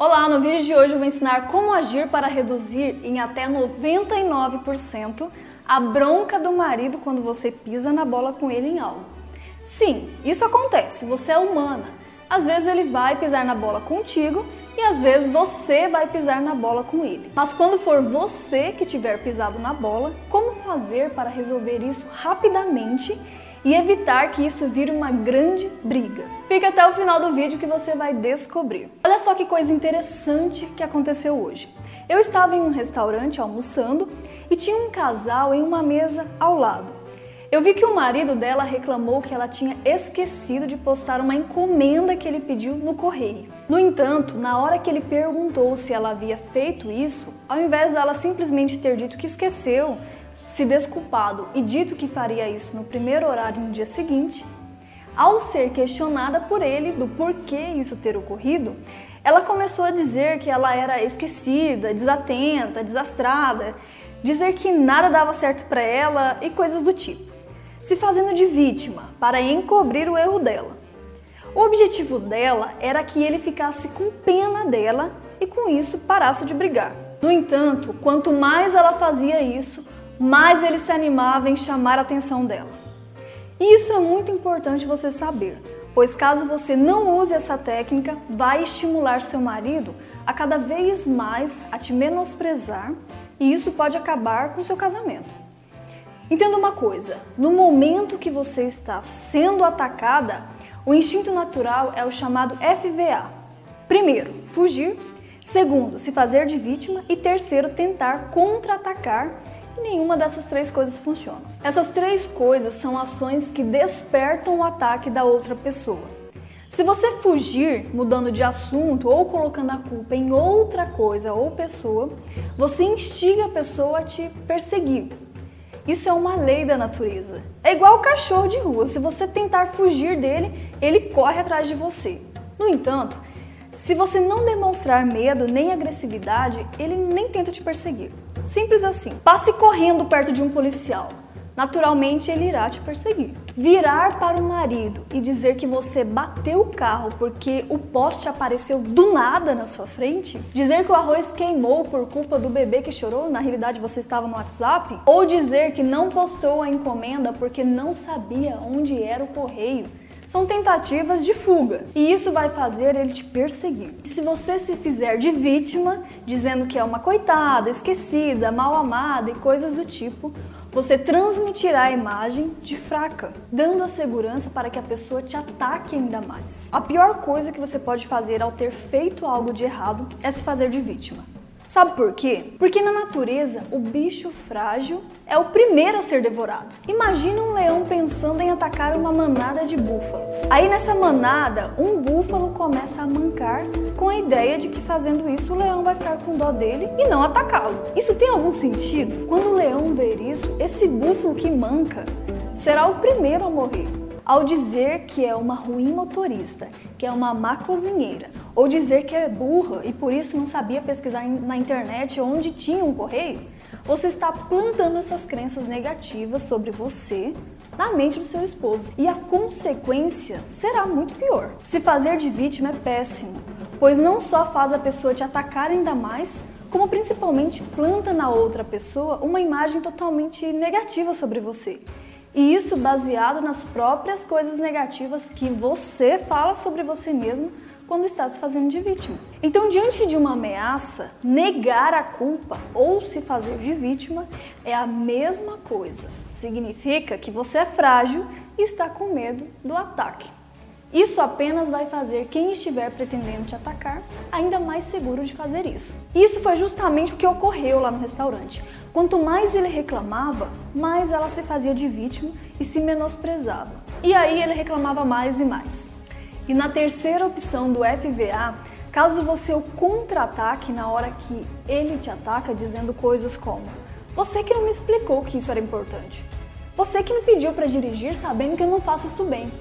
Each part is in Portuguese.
Olá, no vídeo de hoje eu vou ensinar como agir para reduzir em até 99% a bronca do marido quando você pisa na bola com ele em algo. Sim, isso acontece, você é humana. Às vezes ele vai pisar na bola contigo e às vezes você vai pisar na bola com ele. Mas quando for você que tiver pisado na bola, como fazer para resolver isso rapidamente e evitar que isso vire uma grande briga. Fica até o final do vídeo que você vai descobrir. Olha só que coisa interessante que aconteceu hoje. Eu estava em um restaurante almoçando e tinha um casal em uma mesa ao lado. Eu vi que o marido dela reclamou que ela tinha esquecido de postar uma encomenda que ele pediu no correio. No entanto, na hora que ele perguntou se ela havia feito isso, ao invés dela simplesmente ter dito que esqueceu, se desculpado e dito que faria isso no primeiro horário no dia seguinte, ao ser questionada por ele do porquê isso ter ocorrido, ela começou a dizer que ela era esquecida, desatenta, desastrada, dizer que nada dava certo para ela e coisas do tipo, se fazendo de vítima para encobrir o erro dela. O objetivo dela era que ele ficasse com pena dela e com isso parasse de brigar. No entanto, quanto mais ela fazia isso, mais ele se animava em chamar a atenção dela. E isso é muito importante você saber, pois caso você não use essa técnica, vai estimular seu marido a cada vez mais a te menosprezar e isso pode acabar com seu casamento. Entenda uma coisa: no momento que você está sendo atacada, o instinto natural é o chamado FVA. Primeiro, fugir. Segundo, se fazer de vítima. E terceiro, tentar contra-atacar nenhuma dessas três coisas funciona. Essas três coisas são ações que despertam o ataque da outra pessoa. Se você fugir mudando de assunto ou colocando a culpa em outra coisa ou pessoa, você instiga a pessoa a te perseguir. Isso é uma lei da natureza. É igual o cachorro de rua. Se você tentar fugir dele, ele corre atrás de você. No entanto, se você não demonstrar medo nem agressividade, ele nem tenta te perseguir. Simples assim. Passe correndo perto de um policial. Naturalmente ele irá te perseguir. Virar para o marido e dizer que você bateu o carro porque o poste apareceu do nada na sua frente? Dizer que o arroz queimou por culpa do bebê que chorou, na realidade você estava no WhatsApp? Ou dizer que não postou a encomenda porque não sabia onde era o correio? São tentativas de fuga e isso vai fazer ele te perseguir. E se você se fizer de vítima, dizendo que é uma coitada, esquecida, mal amada e coisas do tipo, você transmitirá a imagem de fraca, dando a segurança para que a pessoa te ataque ainda mais. A pior coisa que você pode fazer ao ter feito algo de errado é se fazer de vítima. Sabe por quê? Porque na natureza, o bicho frágil é o primeiro a ser devorado. Imagina um leão pensando em atacar uma manada de búfalos. Aí nessa manada, um búfalo começa a mancar com a ideia de que fazendo isso o leão vai ficar com dó dele e não atacá-lo. Isso tem algum sentido? Quando o leão ver isso, esse búfalo que manca será o primeiro a morrer ao dizer que é uma ruim motorista, que é uma má cozinheira, ou dizer que é burra e por isso não sabia pesquisar na internet onde tinha um correio, você está plantando essas crenças negativas sobre você na mente do seu esposo. E a consequência será muito pior. Se fazer de vítima é péssimo, pois não só faz a pessoa te atacar ainda mais, como principalmente planta na outra pessoa uma imagem totalmente negativa sobre você. E isso baseado nas próprias coisas negativas que você fala sobre você mesmo quando está se fazendo de vítima. Então, diante de uma ameaça, negar a culpa ou se fazer de vítima é a mesma coisa. Significa que você é frágil e está com medo do ataque. Isso apenas vai fazer quem estiver pretendendo te atacar ainda mais seguro de fazer isso. Isso foi justamente o que ocorreu lá no restaurante. Quanto mais ele reclamava, mais ela se fazia de vítima e se menosprezava. E aí ele reclamava mais e mais. E na terceira opção do FVA, caso você o contra-ataque na hora que ele te ataca dizendo coisas como: Você que não me explicou que isso era importante. Você que me pediu para dirigir sabendo que eu não faço isso bem.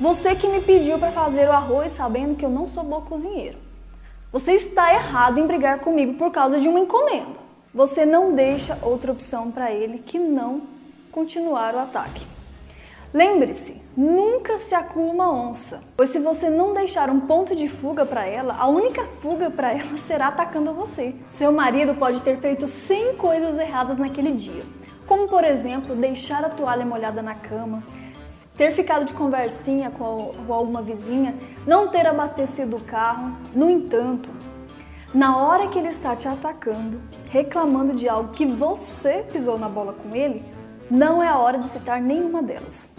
Você que me pediu para fazer o arroz sabendo que eu não sou boa cozinheiro. Você está errado em brigar comigo por causa de uma encomenda. Você não deixa outra opção para ele que não continuar o ataque. Lembre-se, nunca se acua uma onça, pois se você não deixar um ponto de fuga para ela, a única fuga para ela será atacando você. Seu marido pode ter feito 100 coisas erradas naquele dia, como por exemplo, deixar a toalha molhada na cama, ter ficado de conversinha com alguma vizinha, não ter abastecido o carro. No entanto, na hora que ele está te atacando, reclamando de algo que você pisou na bola com ele, não é a hora de citar nenhuma delas.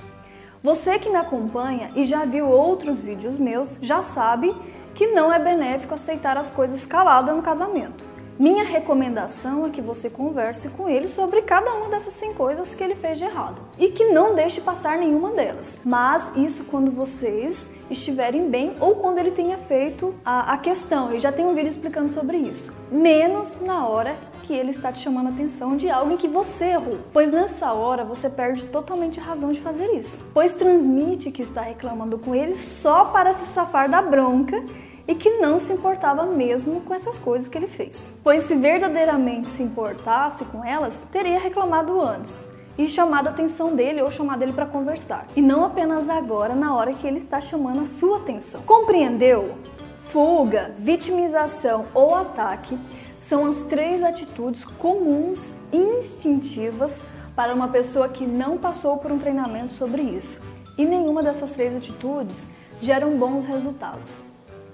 Você que me acompanha e já viu outros vídeos meus já sabe que não é benéfico aceitar as coisas caladas no casamento. Minha recomendação é que você converse com ele sobre cada uma dessas 100 coisas que ele fez de errado e que não deixe passar nenhuma delas. Mas isso quando vocês estiverem bem ou quando ele tenha feito a, a questão. Eu já tenho um vídeo explicando sobre isso. Menos na hora que ele está te chamando a atenção de algo em que você errou. Pois nessa hora você perde totalmente a razão de fazer isso. Pois transmite que está reclamando com ele só para se safar da bronca e que não se importava mesmo com essas coisas que ele fez. Pois se verdadeiramente se importasse com elas, teria reclamado antes e chamado a atenção dele ou chamado ele para conversar. E não apenas agora, na hora que ele está chamando a sua atenção. Compreendeu? Fuga, vitimização ou ataque são as três atitudes comuns instintivas para uma pessoa que não passou por um treinamento sobre isso. E nenhuma dessas três atitudes geram bons resultados.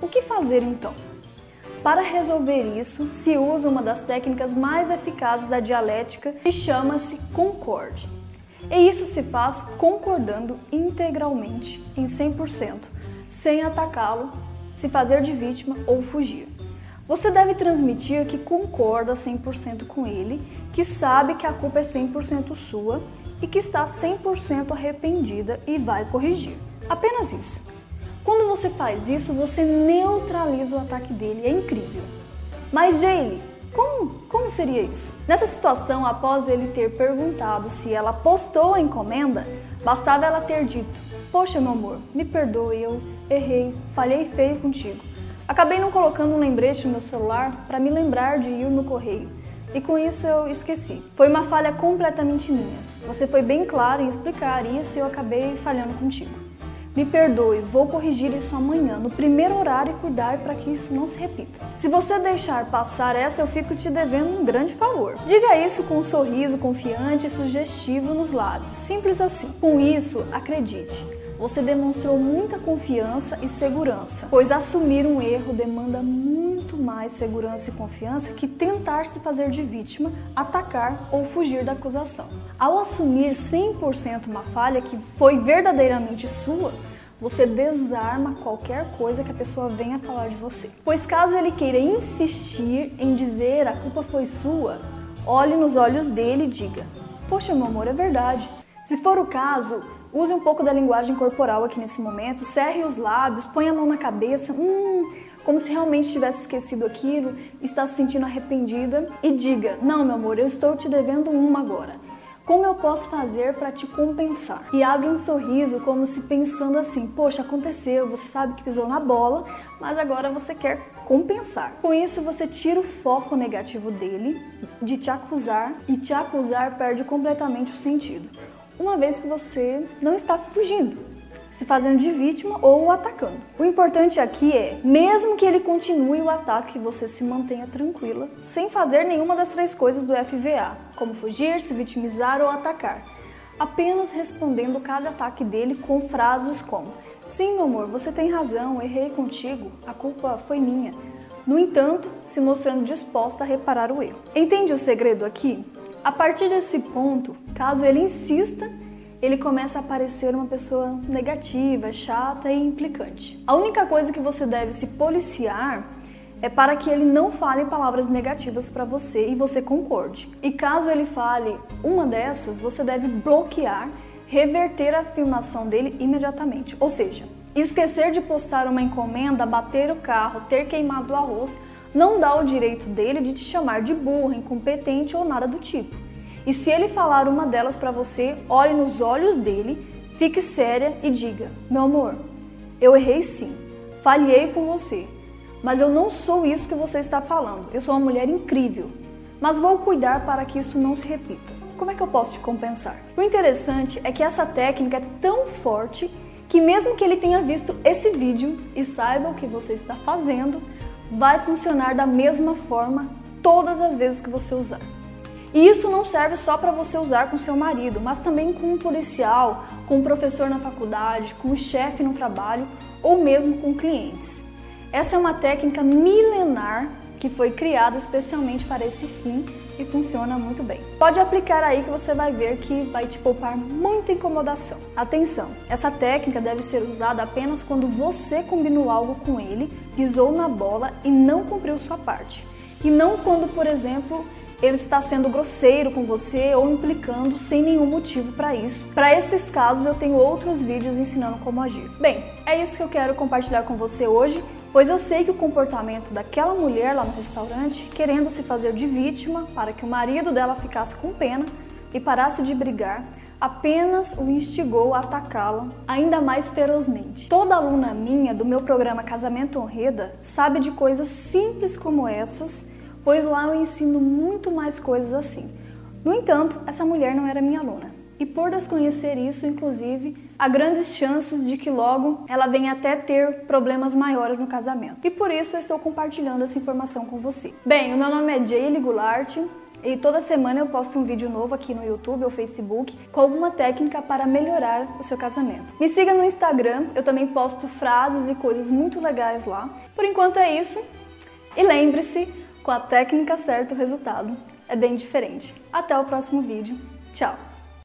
O que fazer então? Para resolver isso, se usa uma das técnicas mais eficazes da dialética que chama-se concorde. E isso se faz concordando integralmente, em 100%, sem atacá-lo, se fazer de vítima ou fugir. Você deve transmitir que concorda 100% com ele, que sabe que a culpa é 100% sua e que está 100% arrependida e vai corrigir. Apenas isso. Quando você faz isso, você neutraliza o ataque dele. É incrível. Mas, Jaylee, como, como seria isso? Nessa situação, após ele ter perguntado se ela postou a encomenda, bastava ela ter dito: Poxa, meu amor, me perdoe, eu errei, falhei feio contigo. Acabei não colocando um lembrete no meu celular para me lembrar de ir no correio. E com isso eu esqueci. Foi uma falha completamente minha. Você foi bem claro em explicar isso e eu acabei falhando contigo. Me perdoe, vou corrigir isso amanhã, no primeiro horário e cuidar para que isso não se repita. Se você deixar passar essa, eu fico te devendo um grande favor. Diga isso com um sorriso confiante e sugestivo nos lábios, simples assim. Com isso, acredite, você demonstrou muita confiança e segurança, pois assumir um erro demanda muito mais segurança e confiança que tentar se fazer de vítima, atacar ou fugir da acusação. Ao assumir 100% uma falha que foi verdadeiramente sua, você desarma qualquer coisa que a pessoa venha falar de você. Pois caso ele queira insistir em dizer a culpa foi sua, olhe nos olhos dele e diga: Poxa, meu amor, é verdade. Se for o caso, use um pouco da linguagem corporal aqui nesse momento, cerre os lábios, põe a mão na cabeça, hum, como se realmente tivesse esquecido aquilo, está se sentindo arrependida e diga: Não, meu amor, eu estou te devendo uma agora. Como eu posso fazer para te compensar? E abre um sorriso como se pensando assim: poxa, aconteceu, você sabe que pisou na bola, mas agora você quer compensar. Com isso, você tira o foco negativo dele de te acusar e te acusar perde completamente o sentido, uma vez que você não está fugindo, se fazendo de vítima ou o atacando. O importante aqui é, mesmo que ele continue o ataque, você se mantenha tranquila, sem fazer nenhuma das três coisas do FVA, como fugir, se vitimizar ou atacar. Apenas respondendo cada ataque dele com frases como: Sim, meu amor, você tem razão, errei contigo, a culpa foi minha. No entanto, se mostrando disposta a reparar o erro. Entende o segredo aqui? A partir desse ponto, caso ele insista ele começa a parecer uma pessoa negativa, chata e implicante. A única coisa que você deve se policiar é para que ele não fale palavras negativas para você e você concorde. E caso ele fale uma dessas, você deve bloquear, reverter a afirmação dele imediatamente. Ou seja, esquecer de postar uma encomenda, bater o carro, ter queimado o arroz, não dá o direito dele de te chamar de burra, incompetente ou nada do tipo. E se ele falar uma delas para você, olhe nos olhos dele, fique séria e diga: Meu amor, eu errei sim, falhei com você, mas eu não sou isso que você está falando. Eu sou uma mulher incrível, mas vou cuidar para que isso não se repita. como é que eu posso te compensar? O interessante é que essa técnica é tão forte que mesmo que ele tenha visto esse vídeo e saiba o que você está fazendo, vai funcionar da mesma forma todas as vezes que você usar. E isso não serve só para você usar com seu marido, mas também com um policial, com um professor na faculdade, com um chefe no trabalho ou mesmo com clientes. Essa é uma técnica milenar que foi criada especialmente para esse fim e funciona muito bem. Pode aplicar aí que você vai ver que vai te poupar muita incomodação. Atenção, essa técnica deve ser usada apenas quando você combinou algo com ele, pisou na bola e não cumpriu sua parte. E não quando, por exemplo, ele está sendo grosseiro com você ou implicando sem nenhum motivo para isso. Para esses casos, eu tenho outros vídeos ensinando como agir. Bem, é isso que eu quero compartilhar com você hoje, pois eu sei que o comportamento daquela mulher lá no restaurante, querendo se fazer de vítima para que o marido dela ficasse com pena e parasse de brigar, apenas o instigou a atacá-la ainda mais ferozmente. Toda aluna minha do meu programa Casamento Honreda sabe de coisas simples como essas pois lá eu ensino muito mais coisas assim. No entanto, essa mulher não era minha aluna. E por desconhecer isso, inclusive, há grandes chances de que logo ela venha até ter problemas maiores no casamento. E por isso eu estou compartilhando essa informação com você. Bem, o meu nome é Jaylee Goulart e toda semana eu posto um vídeo novo aqui no YouTube ou Facebook com alguma técnica para melhorar o seu casamento. Me siga no Instagram, eu também posto frases e coisas muito legais lá. Por enquanto é isso. E lembre-se, com a técnica certa, o resultado é bem diferente. Até o próximo vídeo. Tchau!